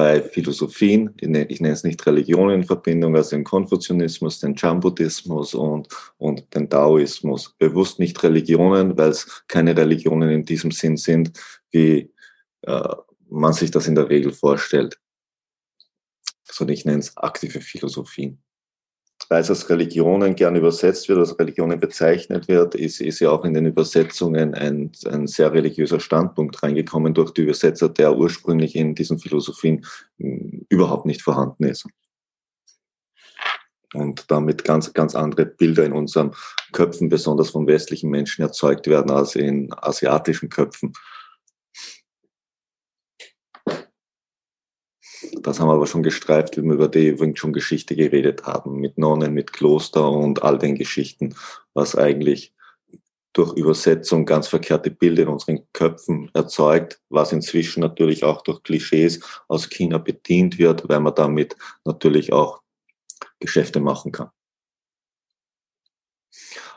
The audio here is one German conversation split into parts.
drei Philosophien, ich nenne es nicht Religionen in Verbindung, also den Konfuzianismus, den Chan-Buddhismus und, und den Taoismus. Bewusst nicht Religionen, weil es keine Religionen in diesem Sinn sind, wie äh, man sich das in der Regel vorstellt. Sondern ich nenne es aktive Philosophien weil es als Religionen gern übersetzt wird, als Religionen bezeichnet wird, ist, ist ja auch in den Übersetzungen ein, ein sehr religiöser Standpunkt reingekommen durch die Übersetzer, der ursprünglich in diesen Philosophien hm, überhaupt nicht vorhanden ist. Und damit ganz, ganz andere Bilder in unseren Köpfen, besonders von westlichen Menschen, erzeugt werden als in asiatischen Köpfen. Das haben wir aber schon gestreift, wie wir über die Wing Chun Geschichte geredet haben, mit Nonnen, mit Kloster und all den Geschichten, was eigentlich durch Übersetzung ganz verkehrte Bilder in unseren Köpfen erzeugt, was inzwischen natürlich auch durch Klischees aus China bedient wird, weil man damit natürlich auch Geschäfte machen kann.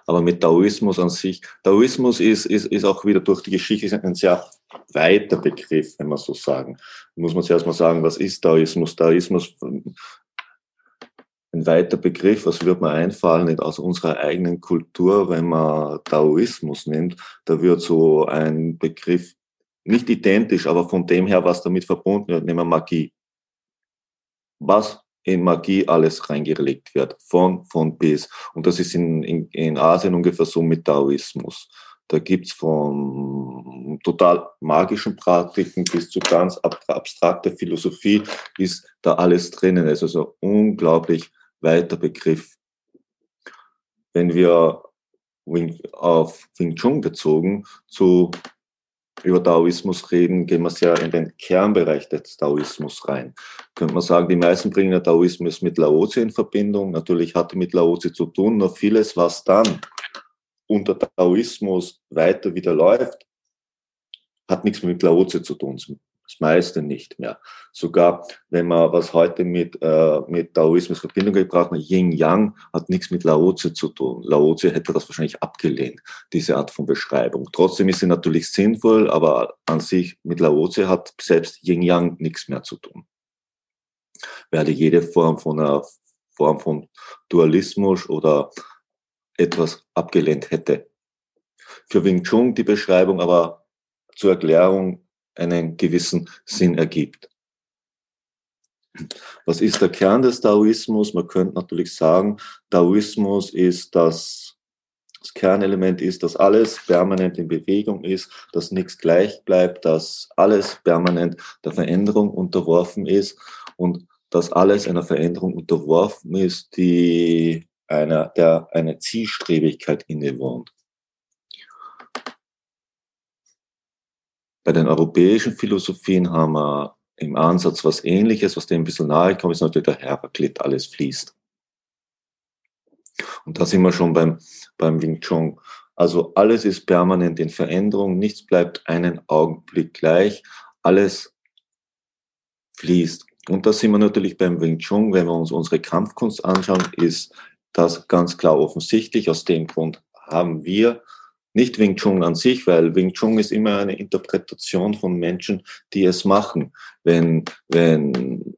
Aber mit Taoismus an sich, Taoismus ist, ist, ist auch wieder durch die Geschichte ein sehr weiter Begriff, wenn man so sagen. Muss man zuerst mal sagen, was ist Taoismus? Taoismus, ein weiter Begriff, was wird man einfallen nicht aus unserer eigenen Kultur, wenn man Taoismus nimmt, da wird so ein Begriff nicht identisch, aber von dem her, was damit verbunden wird, nehmen wir Magie. Was in Magie alles reingelegt wird, von, von bis. Und das ist in, in, in Asien ungefähr so mit Taoismus. Da gibt's von total magischen Praktiken bis zu ganz abstrakter Philosophie ist da alles drinnen. Es ist also ein unglaublich weiter Begriff. Wenn wir auf Wing Chun bezogen zu über Taoismus reden, gehen wir sehr in den Kernbereich des Taoismus rein. Könnte man sagen, die meisten bringen den Taoismus mit Laozi in Verbindung. Natürlich hat er mit Laozi zu tun, nur vieles, was dann unter Taoismus weiter wieder läuft, hat nichts mit Laozi zu tun. Das meiste nicht mehr. Sogar wenn man was heute mit, äh, mit Taoismus Verbindung gebracht hat, Yin-Yang hat nichts mit Laozi zu tun. Laozi hätte das wahrscheinlich abgelehnt, diese Art von Beschreibung. Trotzdem ist sie natürlich sinnvoll, aber an sich mit Laozi hat selbst Yin-Yang nichts mehr zu tun. Werde jede Form von einer Form von Dualismus oder etwas abgelehnt hätte. Für Wing Chun die Beschreibung aber zur Erklärung einen gewissen Sinn ergibt. Was ist der Kern des Taoismus? Man könnte natürlich sagen, Taoismus ist das, das Kernelement ist, dass alles permanent in Bewegung ist, dass nichts gleich bleibt, dass alles permanent der Veränderung unterworfen ist und dass alles einer Veränderung unterworfen ist, die einer, der eine Zielstrebigkeit innewohnt. Bei den europäischen Philosophien haben wir im Ansatz was Ähnliches, was dem ein bisschen nahe kommt, ist natürlich der Heraklit, alles fließt. Und da sind wir schon beim, beim Wing Chun. Also alles ist permanent in Veränderung, nichts bleibt einen Augenblick gleich, alles fließt. Und da sind wir natürlich beim Wing Chun, wenn wir uns unsere Kampfkunst anschauen, ist das ganz klar offensichtlich. Aus dem Grund haben wir nicht Wing Chun an sich, weil Wing Chun ist immer eine Interpretation von Menschen, die es machen. Wenn, wenn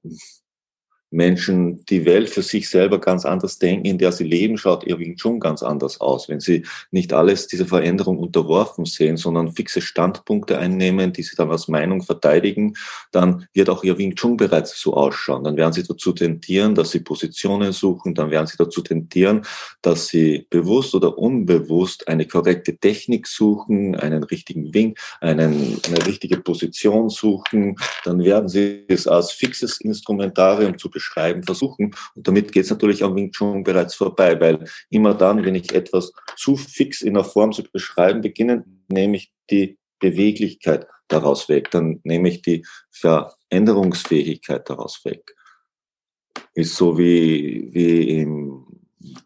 Menschen die Welt für sich selber ganz anders denken, in der sie leben, schaut ihr Wing Chun ganz anders aus. Wenn sie nicht alles dieser Veränderung unterworfen sehen, sondern fixe Standpunkte einnehmen, die sie dann als Meinung verteidigen, dann wird auch ihr Wing Chun bereits so ausschauen. Dann werden sie dazu tendieren, dass sie Positionen suchen, dann werden sie dazu tendieren, dass sie bewusst oder unbewusst eine korrekte Technik suchen, einen richtigen Wing, einen, eine richtige Position suchen, dann werden sie es als fixes Instrumentarium zu beschreiben versuchen. Und damit geht es natürlich am Wing Chun bereits vorbei, weil immer dann, wenn ich etwas zu fix in der Form zu beschreiben beginne, nehme ich die Beweglichkeit daraus weg, dann nehme ich die Veränderungsfähigkeit daraus weg. Ist so wie, wie im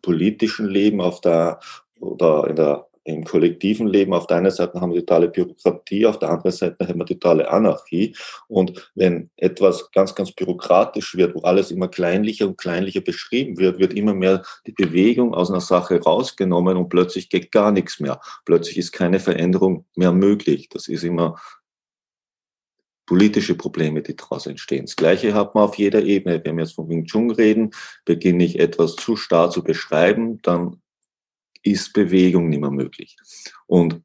politischen Leben auf der oder in der im kollektiven Leben. Auf der einen Seite haben wir totale Bürokratie, auf der anderen Seite haben wir totale Anarchie. Und wenn etwas ganz, ganz bürokratisch wird, wo alles immer kleinlicher und kleinlicher beschrieben wird, wird immer mehr die Bewegung aus einer Sache rausgenommen und plötzlich geht gar nichts mehr. Plötzlich ist keine Veränderung mehr möglich. Das ist immer politische Probleme, die daraus entstehen. Das Gleiche hat man auf jeder Ebene. Wenn wir jetzt von Wing Chun reden, beginne ich etwas zu starr zu beschreiben, dann ist Bewegung nicht mehr möglich. Und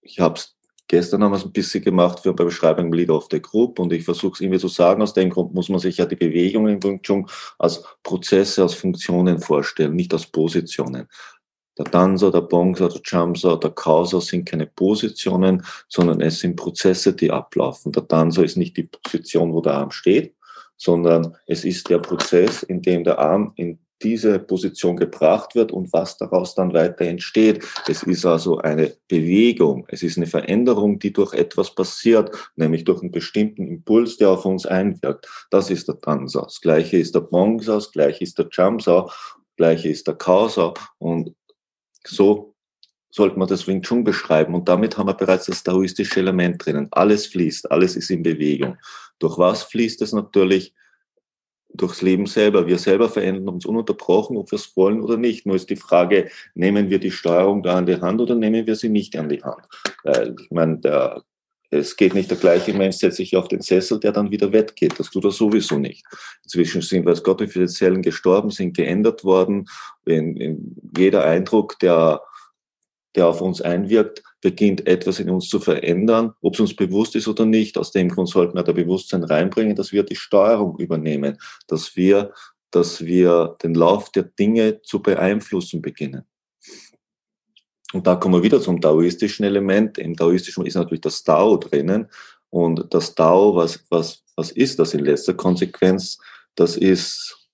ich habe es gestern haben wir es ein bisschen gemacht für bei Beschreibung Leader of the Group und ich versuche es irgendwie zu sagen, aus dem Grund muss man sich ja die Bewegung in Wing als Prozesse, als Funktionen vorstellen, nicht als Positionen. Der Dancer, der Bongser, der Jamser, der Kauser sind keine Positionen, sondern es sind Prozesse, die ablaufen. Der Dancer ist nicht die Position, wo der Arm steht, sondern es ist der Prozess, in dem der Arm in diese Position gebracht wird und was daraus dann weiter entsteht. Es ist also eine Bewegung, es ist eine Veränderung, die durch etwas passiert, nämlich durch einen bestimmten Impuls, der auf uns einwirkt. Das ist der Tansa. Das gleiche ist der Bongsa, das gleiche ist der Jamsa, das gleiche ist der Kausa und so sollte man das Wing Chun beschreiben. Und damit haben wir bereits das taoistische Element drinnen. Alles fließt, alles ist in Bewegung. Durch was fließt es natürlich? Durchs Leben selber. Wir selber verändern uns ununterbrochen, ob wir es wollen oder nicht. Nur ist die Frage, nehmen wir die Steuerung da an die Hand oder nehmen wir sie nicht an die Hand? Weil, ich meine, der, es geht nicht der gleiche Mensch, setzt sich auf den Sessel, der dann wieder weggeht. Das tut er sowieso nicht. Inzwischen sind, weiß Gott, wie viele Zellen gestorben, sind geändert worden. In, in jeder Eindruck, der, der auf uns einwirkt, beginnt etwas in uns zu verändern, ob es uns bewusst ist oder nicht. Aus dem Grund sollten wir da Bewusstsein reinbringen, dass wir die Steuerung übernehmen, dass wir, dass wir den Lauf der Dinge zu beeinflussen beginnen. Und da kommen wir wieder zum taoistischen Element. Im taoistischen ist natürlich das Tao drinnen. Und das Tao, was, was, was ist das in letzter Konsequenz? Das ist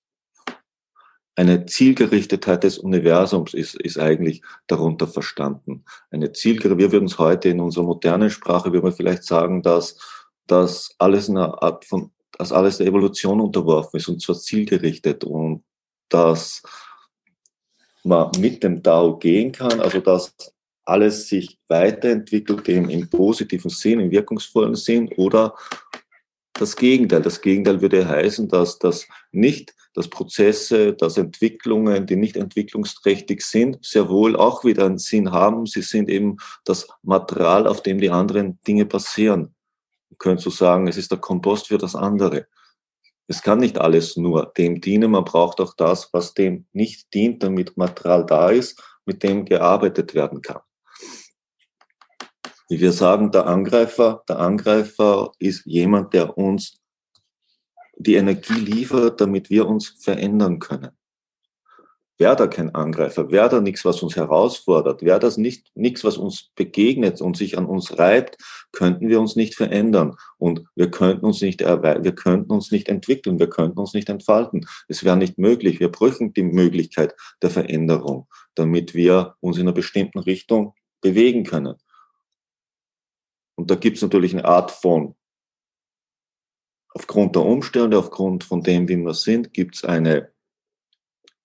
eine Zielgerichtetheit des Universums ist, ist eigentlich darunter verstanden. Eine Zielgerichtetheit, wir würden es heute in unserer modernen Sprache, würden wir vielleicht sagen, dass, dass alles eine Art von, dass alles der Evolution unterworfen ist und zwar zielgerichtet und dass man mit dem Tao gehen kann, also dass alles sich weiterentwickelt im, im positiven Sinn, im wirkungsvollen Sinn oder das Gegenteil. Das Gegenteil würde heißen, dass das nicht dass Prozesse, dass Entwicklungen, die nicht entwicklungsträchtig sind, sehr wohl auch wieder einen Sinn haben. Sie sind eben das Material, auf dem die anderen Dinge passieren. Man könnte so sagen, es ist der Kompost für das andere. Es kann nicht alles nur dem dienen, man braucht auch das, was dem nicht dient, damit Material da ist, mit dem gearbeitet werden kann. Wie wir sagen, der Angreifer, der Angreifer ist jemand, der uns die Energie liefert, damit wir uns verändern können. Wäre da kein Angreifer, wäre da nichts, was uns herausfordert, wäre das nicht nichts, was uns begegnet und sich an uns reibt, könnten wir uns nicht verändern und wir könnten uns nicht wir könnten uns nicht entwickeln, wir könnten uns nicht entfalten. Es wäre nicht möglich. Wir brüchen die Möglichkeit der Veränderung, damit wir uns in einer bestimmten Richtung bewegen können. Und da gibt es natürlich eine Art von aufgrund der Umstände, aufgrund von dem, wie wir sind, gibt es eine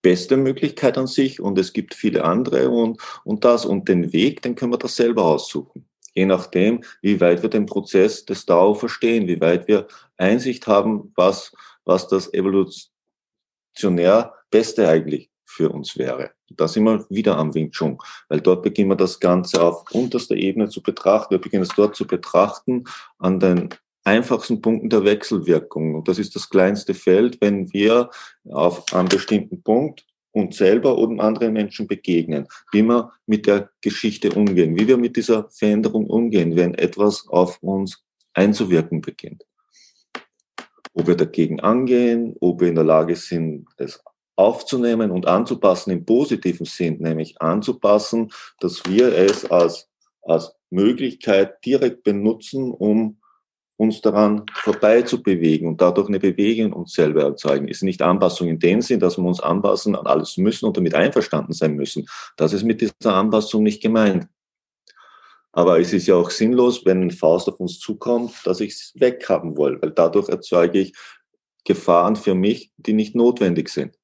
beste Möglichkeit an sich und es gibt viele andere und, und das und den Weg, den können wir das selber aussuchen. Je nachdem, wie weit wir den Prozess des DAO verstehen, wie weit wir Einsicht haben, was, was das evolutionär Beste eigentlich für uns wäre. Da sind wir wieder am Wing Chun, weil dort beginnen wir das Ganze auf unterster Ebene zu betrachten. Wir beginnen es dort zu betrachten an den einfachsten Punkten der Wechselwirkung. Und das ist das kleinste Feld, wenn wir auf einem bestimmten Punkt uns selber und anderen Menschen begegnen, wie wir mit der Geschichte umgehen, wie wir mit dieser Veränderung umgehen, wenn etwas auf uns einzuwirken beginnt. Ob wir dagegen angehen, ob wir in der Lage sind, es aufzunehmen und anzupassen im positiven Sinn, nämlich anzupassen, dass wir es als, als Möglichkeit direkt benutzen, um uns daran vorbei zu bewegen und dadurch eine Bewegung uns selber erzeugen. Ist nicht Anpassung in dem Sinn, dass wir uns anpassen an alles müssen und damit einverstanden sein müssen. Das ist mit dieser Anpassung nicht gemeint. Aber es ist ja auch sinnlos, wenn ein Faust auf uns zukommt, dass ich es weghaben will, weil dadurch erzeuge ich Gefahren für mich, die nicht notwendig sind.